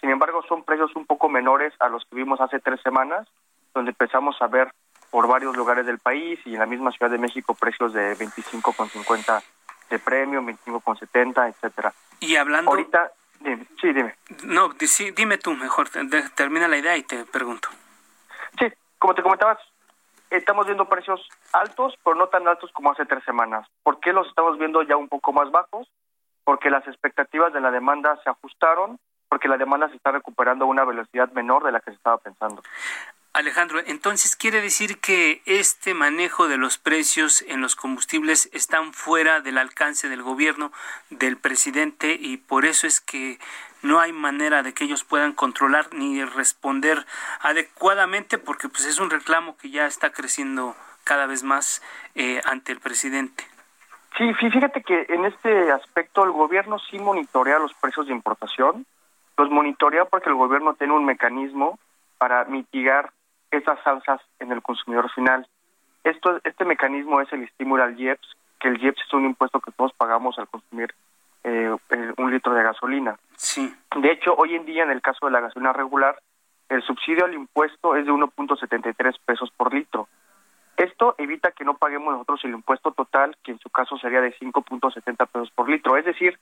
sin embargo son precios un poco menores a los que vimos hace tres semanas, donde empezamos a ver por varios lugares del país y en la misma Ciudad de México precios de 25,50 de premio, 25,70, etcétera. Y hablando... Ahorita sí, dime. No, dime tú mejor, termina la idea y te pregunto. Sí, como te comentabas, estamos viendo precios altos, pero no tan altos como hace tres semanas. ¿Por qué los estamos viendo ya un poco más bajos? Porque las expectativas de la demanda se ajustaron, porque la demanda se está recuperando a una velocidad menor de la que se estaba pensando. Alejandro, entonces quiere decir que este manejo de los precios en los combustibles están fuera del alcance del gobierno, del presidente, y por eso es que no hay manera de que ellos puedan controlar ni responder adecuadamente, porque pues es un reclamo que ya está creciendo cada vez más eh, ante el presidente. Sí, fíjate que en este aspecto el gobierno sí monitorea los precios de importación, los monitorea porque el gobierno tiene un mecanismo para mitigar esas alzas en el consumidor final. Esto, este mecanismo es el estímulo al IEPS, que el IEPS es un impuesto que todos pagamos al consumir eh, un litro de gasolina. Sí. De hecho, hoy en día, en el caso de la gasolina regular, el subsidio al impuesto es de 1.73 pesos por litro. Esto evita que no paguemos nosotros el impuesto total, que en su caso sería de 5.70 pesos por litro. Es decir,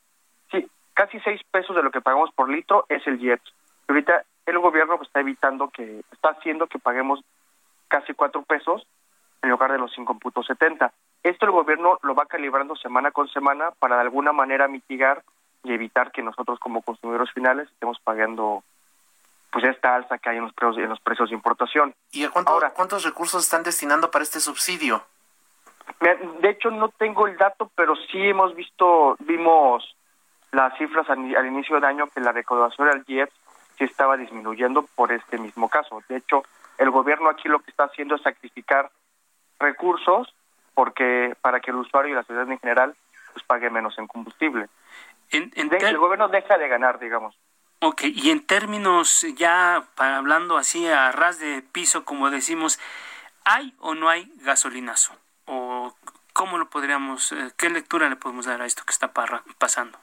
sí, casi 6 pesos de lo que pagamos por litro es el IEPS. Ahorita el gobierno está evitando que, está haciendo que paguemos casi cuatro pesos en lugar de los 5.70. Esto el gobierno lo va calibrando semana con semana para de alguna manera mitigar y evitar que nosotros como consumidores finales estemos pagando pues esta alza que hay en los precios, en los precios de importación. ¿Y a cuánto, Ahora, cuántos recursos están destinando para este subsidio? De hecho no tengo el dato, pero sí hemos visto, vimos las cifras al, al inicio del año que la recaudación al IEPS estaba disminuyendo por este mismo caso. De hecho, el gobierno aquí lo que está haciendo es sacrificar recursos porque para que el usuario y la sociedad en general pues pague menos en combustible. el gobierno deja de ganar, digamos. Ok, y en términos ya hablando así a ras de piso, como decimos, ¿hay o no hay gasolinazo? ¿O cómo lo podríamos, eh, qué lectura le podemos dar a esto que está pasando?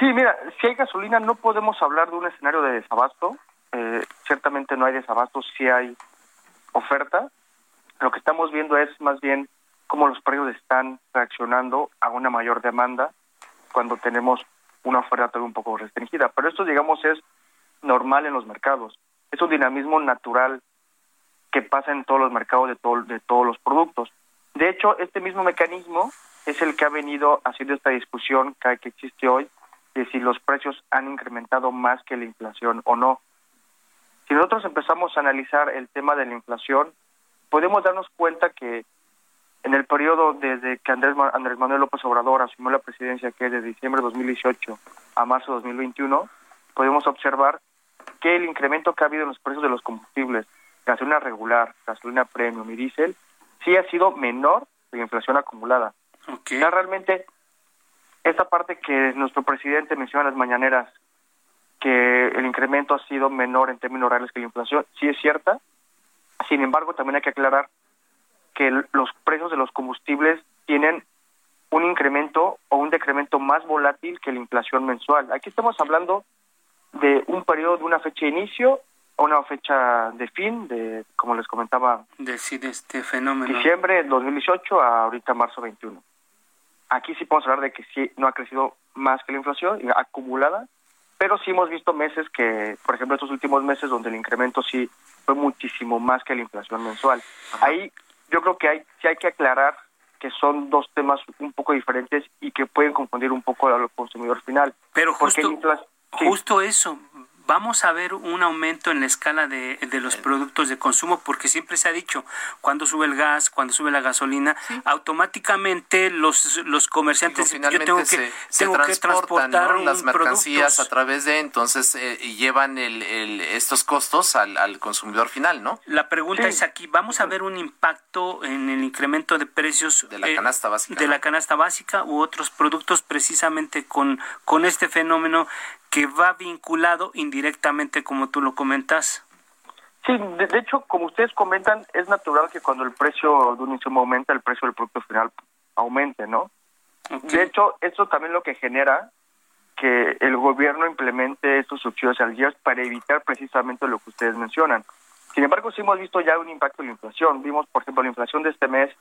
Sí, mira, si hay gasolina no podemos hablar de un escenario de desabasto. Eh, ciertamente no hay desabasto, si hay oferta. Lo que estamos viendo es más bien cómo los precios están reaccionando a una mayor demanda cuando tenemos una oferta todavía un poco restringida. Pero esto, digamos, es normal en los mercados. Es un dinamismo natural que pasa en todos los mercados de, de todos los productos. De hecho, este mismo mecanismo es el que ha venido haciendo esta discusión que existe hoy de si los precios han incrementado más que la inflación o no. Si nosotros empezamos a analizar el tema de la inflación, podemos darnos cuenta que en el periodo desde que Andrés, Andrés Manuel López Obrador asumió la presidencia, que es de diciembre de 2018 a marzo de 2021, podemos observar que el incremento que ha habido en los precios de los combustibles, gasolina regular, gasolina premium y diésel, sí ha sido menor que la inflación acumulada. Ya realmente esta parte que nuestro presidente menciona en las mañaneras, que el incremento ha sido menor en términos reales que la inflación, sí es cierta. Sin embargo, también hay que aclarar que los precios de los combustibles tienen un incremento o un decremento más volátil que la inflación mensual. Aquí estamos hablando de un periodo de una fecha de inicio o una fecha de fin, de como les comentaba, decir este fenómeno. Diciembre del 2018 a ahorita marzo 21. Aquí sí podemos hablar de que sí no ha crecido más que la inflación acumulada, pero sí hemos visto meses que, por ejemplo, estos últimos meses donde el incremento sí fue muchísimo más que la inflación mensual. Ahí yo creo que hay sí hay que aclarar que son dos temas un poco diferentes y que pueden confundir un poco al consumidor final. Pero justo, justo eso, vamos a ver un aumento en la escala de, los productos de consumo, porque siempre se ha dicho, cuando sube el gas, cuando sube la gasolina, automáticamente los, los comerciantes, yo tengo que, tengo que transportar las mercancías a través de, entonces, eh, llevan el, estos costos al, al, consumidor final, ¿no? La pregunta es aquí, ¿vamos a ver un impacto en el incremento de precios de la eh, canasta básica? De la canasta básica u otros productos precisamente con, con este fenómeno que va vinculado indirectamente, como tú lo comentas. Sí, de, hecho, como ustedes comentan, es natural que cuando el precio de un insumo aumenta, el precio del producto final aumente, ¿no? De hecho, eso también lo que genera que el gobierno implemente estos subsidios al día para evitar precisamente lo que ustedes mencionan. Sin embargo, sí hemos visto ya un impacto en la inflación. Vimos, por ejemplo, la inflación de este mes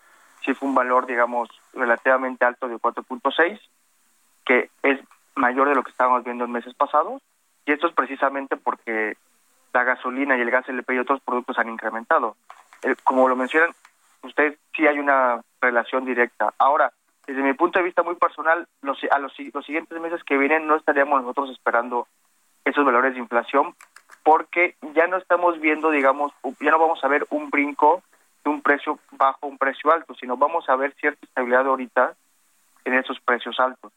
sí fue un valor, digamos, relativamente alto de 4.6, que es mayor de lo que estábamos viendo en meses pasados, y esto es precisamente porque la gasolina y el gas LP y otros productos han incrementado. Eh, como lo mencionan, ustedes sí hay una relación directa. Ahora, desde mi punto de vista muy personal, los, a los, los siguientes meses que vienen no estaríamos nosotros esperando esos valores de inflación porque ya no estamos viendo, digamos, ya no vamos a ver un brinco de un precio bajo un precio alto, sino vamos a ver cierta estabilidad ahorita en esos precios altos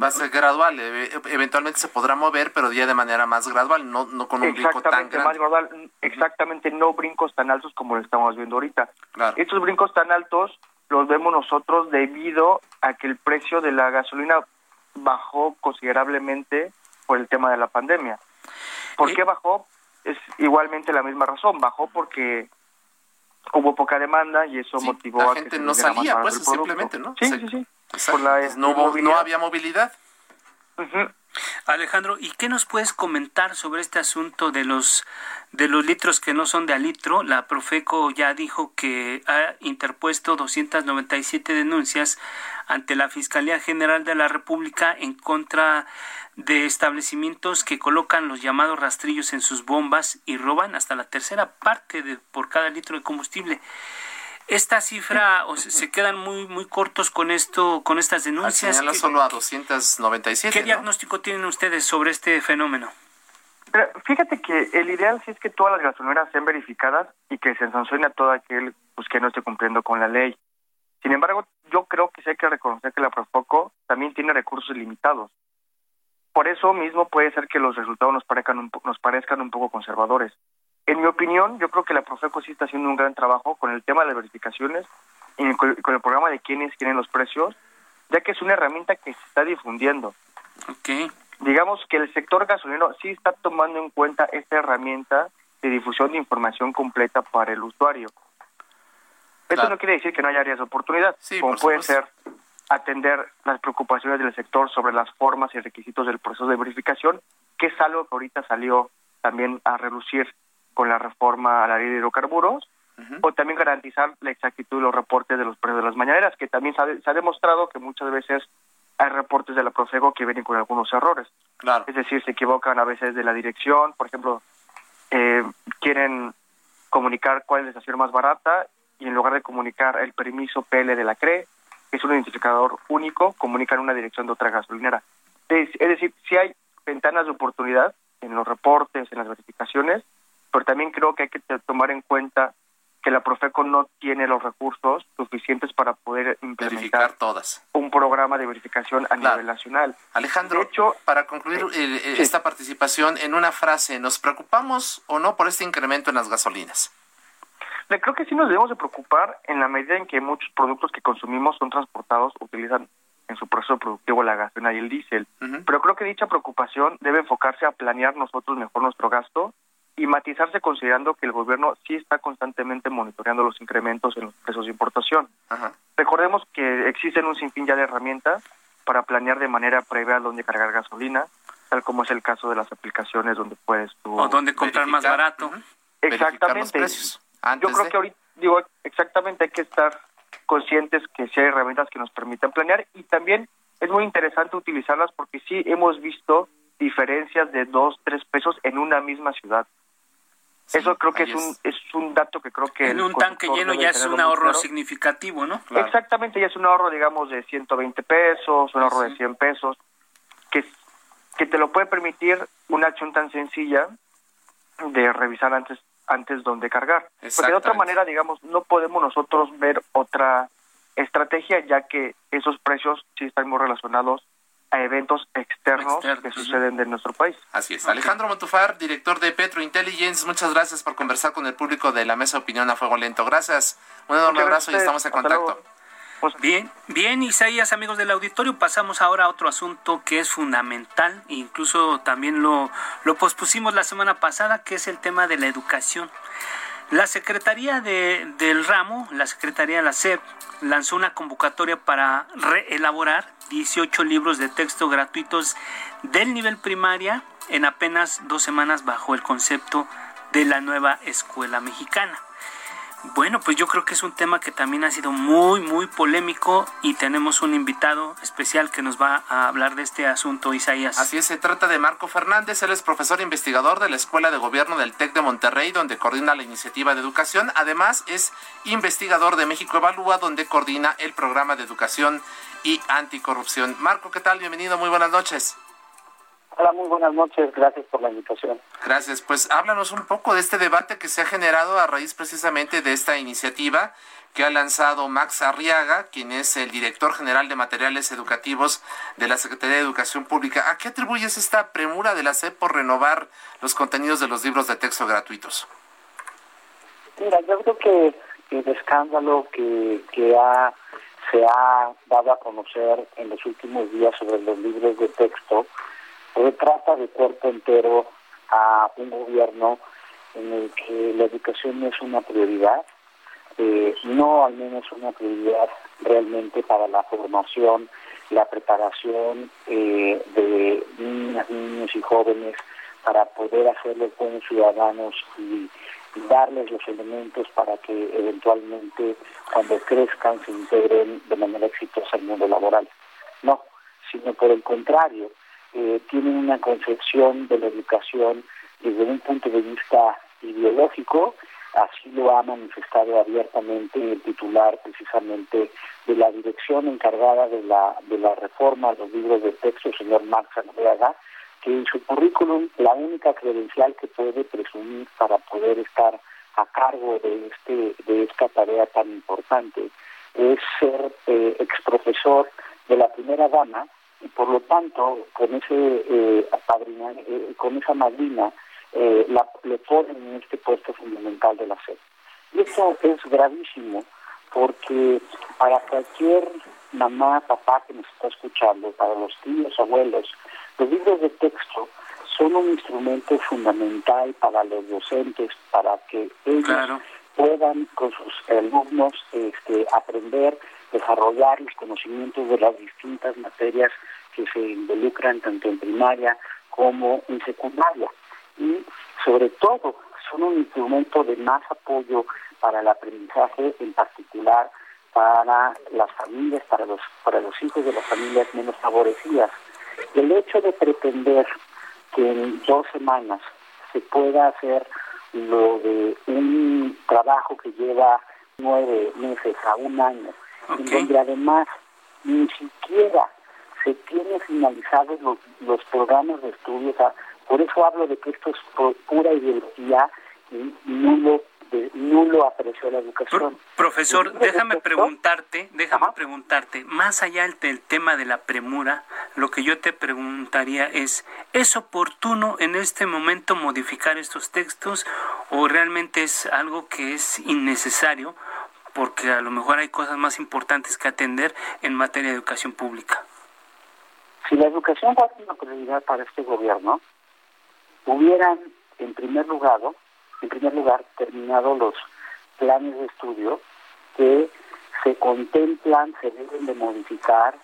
va a ser gradual, eventualmente se podrá mover, pero ya de manera más gradual, no, no con un brinco tan grande. Más gradual, exactamente, no brincos tan altos como lo estamos viendo ahorita. Estos brincos tan altos los vemos nosotros debido a que el precio de la gasolina bajó considerablemente por el tema de la pandemia. ¿Por qué bajó? Es igualmente la misma razón, bajó porque hubo poca demanda y eso motivó a que no salía, pues simplemente, ¿no? Sí, sí, sí. Pues no, había movilidad. Alejandro, ¿y qué nos puedes comentar sobre este asunto de los de los litros que no son de a litro? La Profeco ya dijo que ha interpuesto 297 denuncias ante la Fiscalía General de la República en contra de establecimientos que colocan los llamados rastrillos en sus bombas y roban hasta la tercera parte de, por cada litro de combustible. Esta cifra o se, quedan muy muy cortos con esto con estas denuncias. Señala solo a 297. ¿Qué diagnóstico tienen ustedes sobre este fenómeno? fíjate que el ideal sí es que todas las gasolineras sean verificadas y que se sancione a todo aquel pues, que no esté cumpliendo con la ley. Sin embargo, yo creo que sí hay que reconocer que la Profoco también tiene recursos limitados. Por eso mismo puede ser que los resultados nos parezcan nos parezcan un poco conservadores. En mi opinión, yo creo que la Profeco sí está haciendo un gran trabajo con el tema de las verificaciones y con, el programa de quiénes tienen los precios, ya que es una herramienta que se está difundiendo. Okay. Digamos que el sector gasolino sí está tomando en cuenta esta herramienta de difusión de información completa para el usuario. Esto no quiere decir que no haya áreas de oportunidad, como puede ser atender las preocupaciones del sector sobre las formas y requisitos del proceso de verificación, que es algo que ahorita salió también a reducir con la reforma a la ley de hidrocarburos, o también garantizar la exactitud de los reportes de los precios de las mañaneras, que también se ha, demostrado que muchas veces hay reportes de la Profego que vienen con algunos errores. Claro. Es decir, se equivocan a veces de la dirección, por ejemplo, eh, quieren comunicar cuál es la estación más barata y en lugar de comunicar el permiso PL de la CRE, que es un identificador único, comunican una dirección de otra gasolinera. Es, es decir, si hay ventanas de oportunidad en los reportes, en las verificaciones, pero también creo que hay que tomar en cuenta que la Profeco no tiene los recursos suficientes para poder implementar todas. un programa de verificación a nivel nacional. Alejandro, hecho, para concluir eh, esta participación en una frase, ¿nos preocupamos o no por este incremento en las gasolinas? Creo que sí nos debemos de preocupar en la medida en que muchos productos que consumimos son transportados, utilizan en su proceso productivo la gasolina y el diésel. Pero creo que dicha preocupación debe enfocarse a planear nosotros mejor nuestro gasto y matizarse considerando que el gobierno sí está constantemente monitoreando los incrementos en los precios de importación. Recordemos que existen un sinfín ya de herramientas para planear de manera previa dónde cargar gasolina, tal como es el caso de las aplicaciones donde puedes tú... O dónde comprar más barato. Exactamente. Yo creo que ahorita, digo, exactamente hay que estar conscientes que sí hay herramientas que nos permiten planear y también es muy interesante utilizarlas porque sí hemos visto diferencias de dos, tres pesos en una misma ciudad. Eso creo que es un, es un dato que creo que... En un tanque lleno ya es un ahorro significativo, ¿no? Exactamente, ya es un ahorro, digamos, de 120 pesos, un ahorro de 100 pesos, que que te lo puede permitir una acción tan sencilla de revisar antes antes dónde cargar. Porque de otra manera, digamos, no podemos nosotros ver otra estrategia, ya que esos precios sí están muy relacionados a eventos externos, que suceden en nuestro país. Así es. Alejandro Montufar, director de Petro Intelligence, muchas gracias por conversar con el público de la Mesa Opinión a Fuego Lento. Gracias. Un enorme abrazo y estamos en contacto. Pues bien, bien, Isaías, amigos del auditorio, pasamos ahora a otro asunto que es fundamental, incluso también lo, lo pospusimos la semana pasada, que es el tema de la educación. La Secretaría de, del Ramo, la Secretaría de la SEP, lanzó una convocatoria para reelaborar 18 libros de texto gratuitos del nivel primaria en apenas dos semanas bajo el concepto de la nueva escuela mexicana. Bueno, pues yo creo que es un tema que también ha sido muy, muy polémico y tenemos un invitado especial que nos va a hablar de este asunto, Isaías. Así es, se trata de Marco Fernández, él es profesor investigador de la Escuela de Gobierno del TEC de Monterrey, donde coordina la iniciativa de educación. Además, es investigador de México Evalúa, donde coordina el programa de educación y anticorrupción. Marco, ¿qué tal? Bienvenido, muy buenas noches. Hola, muy buenas noches. Gracias por la invitación. Gracias. Pues háblanos un poco de este debate que se ha generado a raíz precisamente de esta iniciativa que ha lanzado Max Arriaga, quien es el director general de materiales educativos de la Secretaría de Educación Pública. ¿A qué atribuyes esta premura de la SEP por renovar los contenidos de los libros de texto gratuitos? Mira, yo creo que el escándalo que, que ha, se ha dado a conocer en los últimos días sobre los libros de texto retrata de cuerpo entero a un gobierno en el que la educación no es una prioridad, eh, no al menos una prioridad realmente para la formación, la preparación eh, de niñas, niños y jóvenes para poder hacerlos buenos ciudadanos y, darles los elementos para que eventualmente cuando crezcan se integren de manera exitosa al mundo laboral. No, sino por el contrario, eh, tienen una concepción de la educación desde un punto de vista ideológico, así lo ha manifestado abiertamente el titular precisamente de la dirección encargada de la, de la reforma de los libros de texto, señor Max Andreaga, que en su currículum la única credencial que puede presumir para poder estar a cargo de este de esta tarea tan importante es ser eh, ex profesor de la primera dama y por lo tanto con ese eh, eh con esa madrina eh, la, le ponen en este puesto fundamental de la SED. Y eso es gravísimo porque para cualquier mamá, papá que nos está escuchando, para los tíos, abuelos, los libros de texto son un instrumento fundamental para los docentes, para que ellos puedan con sus alumnos este, aprender desarrollar los conocimientos de las distintas materias que se involucran tanto en primaria como en secundaria. Y sobre todo son un instrumento de más apoyo para el aprendizaje, en particular para las familias, para los, para los hijos de las familias menos favorecidas. El hecho de pretender que en dos semanas se pueda hacer lo de un trabajo que lleva nueve meses a un año y donde además ni siquiera se tienen finalizados los, los programas de estudio. por eso hablo de que esto es pura ideología y nulo nulo aprecio la educación. profesor, déjame preguntarte, déjame preguntarte, más allá del tema de la premura, lo que yo te preguntaría es, ¿es oportuno en este momento modificar estos textos o realmente es algo que es innecesario? Porque a lo mejor hay cosas más importantes que atender en materia de educación pública. Si la educación fuera una prioridad para este gobierno, hubieran en primer lugar, en primer lugar terminado los planes de estudio que se contemplan, se deben de modificar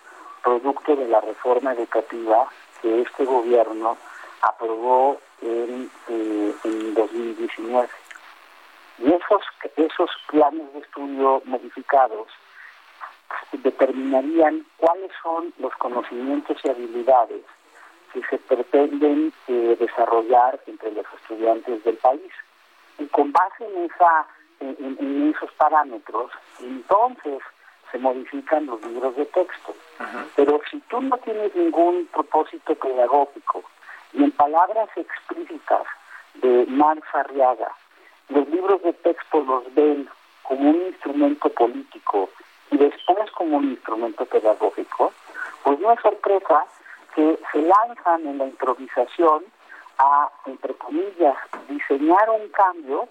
producto de la reforma educativa que este gobierno aprobó en, eh, en 2019. Y esos, esos planes de estudio modificados determinarían cuáles son los conocimientos y habilidades que se pretenden eh, desarrollar entre los estudiantes del país. Y con base en, esa, en, esos parámetros, entonces se modifican los libros de texto. Pero si tú no tienes ningún propósito pedagógico y en palabras explícitas de Marx Arriaga, los libros de texto los ven como un instrumento político y después como un instrumento pedagógico, pues no es sorpresa que se lanzan en la improvisación a, entre comillas, diseñar un cambio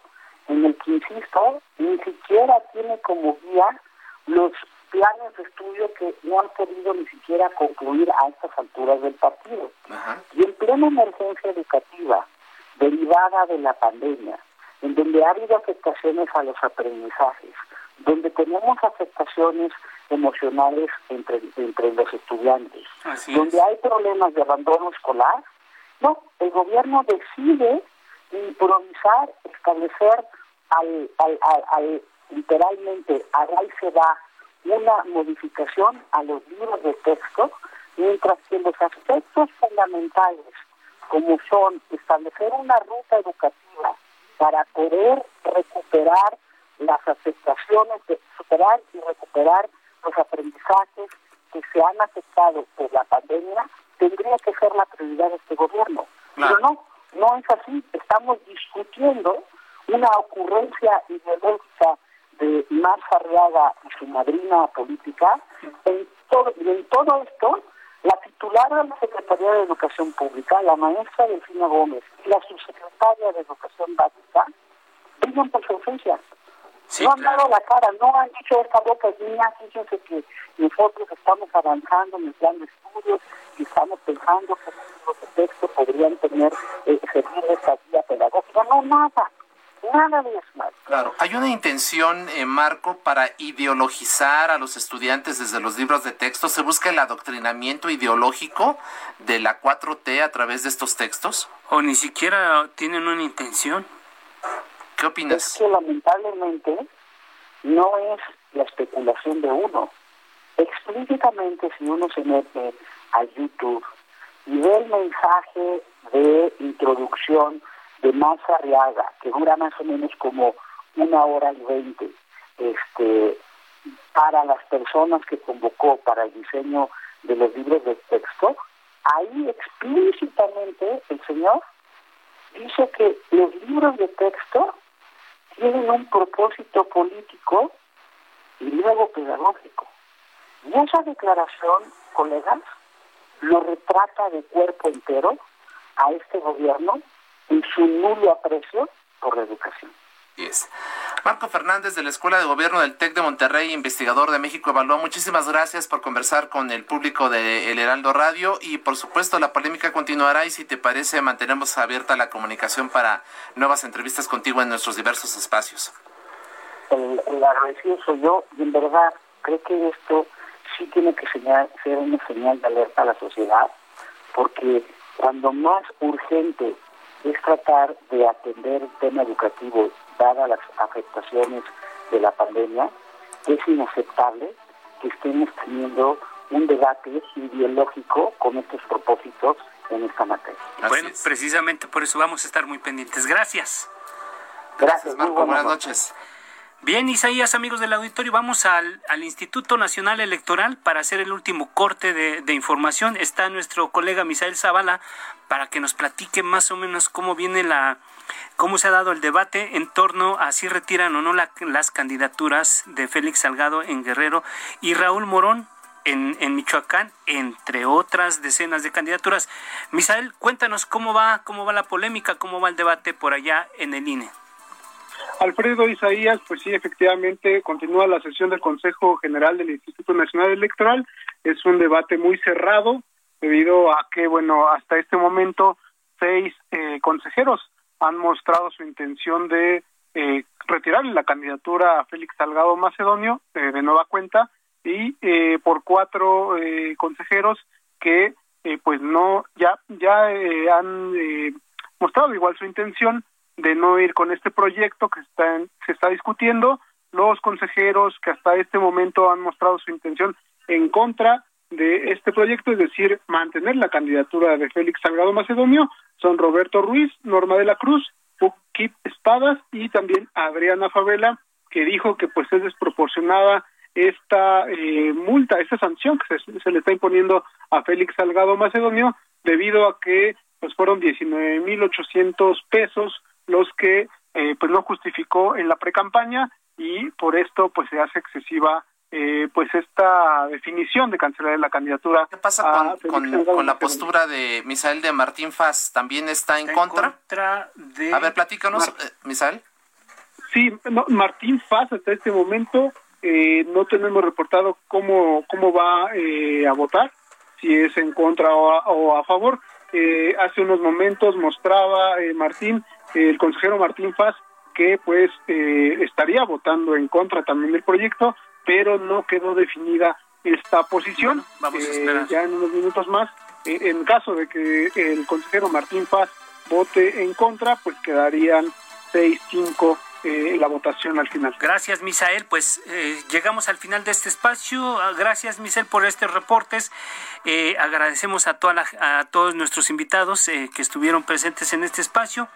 en el que, insisto, ni siquiera tiene como guía los planes de estudio que no han podido ni siquiera concluir a estas alturas del partido. Y en plena emergencia educativa derivada de la pandemia, en donde ha habido afectaciones a los aprendizajes, donde tenemos afectaciones emocionales entre, entre los estudiantes, donde hay problemas de abandono escolar, no, el gobierno decide improvisar, establecer al, al, al, literalmente a se va una modificación a los libros de texto, mientras que los aspectos fundamentales, como son establecer una ruta educativa para poder recuperar las afectaciones, de, superar y recuperar los aprendizajes que se han afectado por la pandemia, tendría que ser la prioridad de este gobierno. Pero no, no es así. Estamos discutiendo una ocurrencia ideológica de Marx Arriaga y su madrina política. En todo, en todo esto, la titular de la Secretaría de Educación Pública, la maestra Delfina Gómez, y la subsecretaria de Educación Básica, brillan por su ausencia. no han dado la cara, no han dicho esta boca es mía, fíjense que nosotros estamos avanzando en el plan de estudios y estamos pensando que los de texto podrían tener, eh, servir esta guía pedagógica. No, nada. Nada de eso. Claro, hay una intención, eh, Marco, para ideologizar a los estudiantes desde los libros de texto. ¿Se busca el adoctrinamiento ideológico de la 4T a través de estos textos? ¿O ni siquiera tienen una intención? ¿Qué opinas? Es que lamentablemente no es la especulación de uno. Explícitamente, si uno se mete a YouTube y ve el mensaje de introducción de Más Arriaga, que dura más o menos como una hora y veinte, este, para las personas que convocó para el diseño de los libros de texto, ahí explícitamente el señor dice que los libros de texto tienen un propósito político y luego pedagógico. Y esa declaración, colegas, lo retrata de cuerpo entero a este gobierno en su nulo aprecio por la educación. Marco Fernández de la Escuela de Gobierno del TEC de Monterrey, investigador de México Evaluó. Muchísimas gracias por conversar con el público de El Heraldo Radio y por supuesto la polémica continuará y si te parece mantenemos abierta la comunicación para nuevas entrevistas contigo en nuestros diversos espacios. El, agradecido soy yo y en verdad creo que esto sí tiene que ser una señal de alerta a la sociedad porque cuando más urgente es tratar de atender el tema educativo dadas las afectaciones de la pandemia, es inaceptable que estemos teniendo un debate ideológico con estos propósitos en esta materia. bueno, precisamente por eso vamos a estar muy pendientes. Gracias. Gracias, Marco. Buenas noches. Bien, Isaías, amigos del auditorio, vamos al, Instituto Nacional Electoral para hacer el último corte de, de, información. Está nuestro colega Misael Zavala para que nos platique más o menos cómo viene la, cómo se ha dado el debate en torno a si retiran o no las candidaturas de Félix Salgado en Guerrero y Raúl Morón en, en, Michoacán, entre otras decenas de candidaturas. Misael, cuéntanos cómo va, cómo va la polémica, cómo va el debate por allá en el INE. Alfredo Isaías, pues sí, efectivamente, continúa la sesión del Consejo General del Instituto Nacional Electoral. Es un debate muy cerrado debido a que, bueno, hasta este momento seis eh, consejeros han mostrado su intención de eh, retirar la candidatura a Félix Salgado Macedonio eh, de nueva cuenta y eh, por cuatro eh, consejeros que pues no ya ya han mostrado igual su intención de no ir con este proyecto que está se está discutiendo. Los consejeros que hasta este momento han mostrado su intención en contra de este proyecto, es decir, mantener la candidatura de Félix Salgado Macedonio, son Roberto Ruiz, Norma de la Cruz, Kip Espadas y también Adriana Favela, que dijo que pues es desproporcionada esta eh, multa, esta sanción que se, le está imponiendo a Félix Salgado Macedonio debido a que pues fueron 19.800 pesos los que eh, pues no justificó en la precampaña y por esto pues se hace excesiva eh, pues esta definición de cancelar la candidatura. ¿Qué pasa con, la postura de Misael de Martín Faz? ¿También está en, contra? A ver, platícanos, eh, Misael. Sí, Martín Faz hasta este momento eh, no tenemos reportado cómo, cómo va eh, a votar, si es en contra o a, favor. Hace unos momentos mostraba Martín, el consejero Martín Faz, que pues estaría votando en contra también del proyecto, pero no quedó definida esta posición. vamos a eh, esperar. ya en unos minutos más, eh, en caso de que el consejero Martín Paz vote en contra, pues quedarían 6-5 eh, la votación al final. Gracias, Misael. Pues llegamos al final de este espacio. Ah, gracias, Misael, por estos reportes. agradecemos a, toda a todos nuestros invitados que estuvieron presentes en este espacio.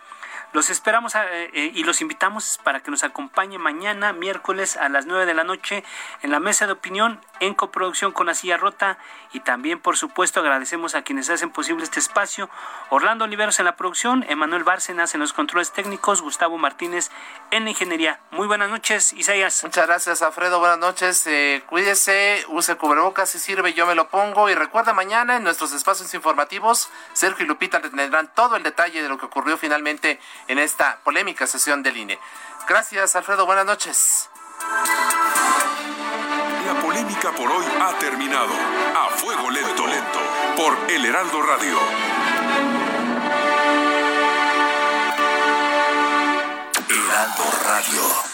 Los esperamos eh, eh, y los invitamos para que nos acompañe mañana, miércoles a las 9 de la noche, en la mesa de opinión en coproducción con la silla rota. Y también, por supuesto, agradecemos a quienes hacen posible este espacio. Orlando Oliveros en la producción, Emanuel Bárcenas en los controles técnicos, Gustavo Martínez en la ingeniería. Muy buenas noches, Isaías. Muchas gracias, Alfredo. Buenas noches. Eh, cuídese, use cubrebocas si sirve, yo me lo pongo. Y recuerda, mañana en nuestros espacios informativos, Sergio y Lupita tendrán todo el detalle de lo que ocurrió finalmente en esta polémica sesión del INE. Gracias, Alfredo. Buenas noches. La polémica por hoy ha terminado. A fuego lento, lento. Por El Heraldo Radio. Heraldo Radio.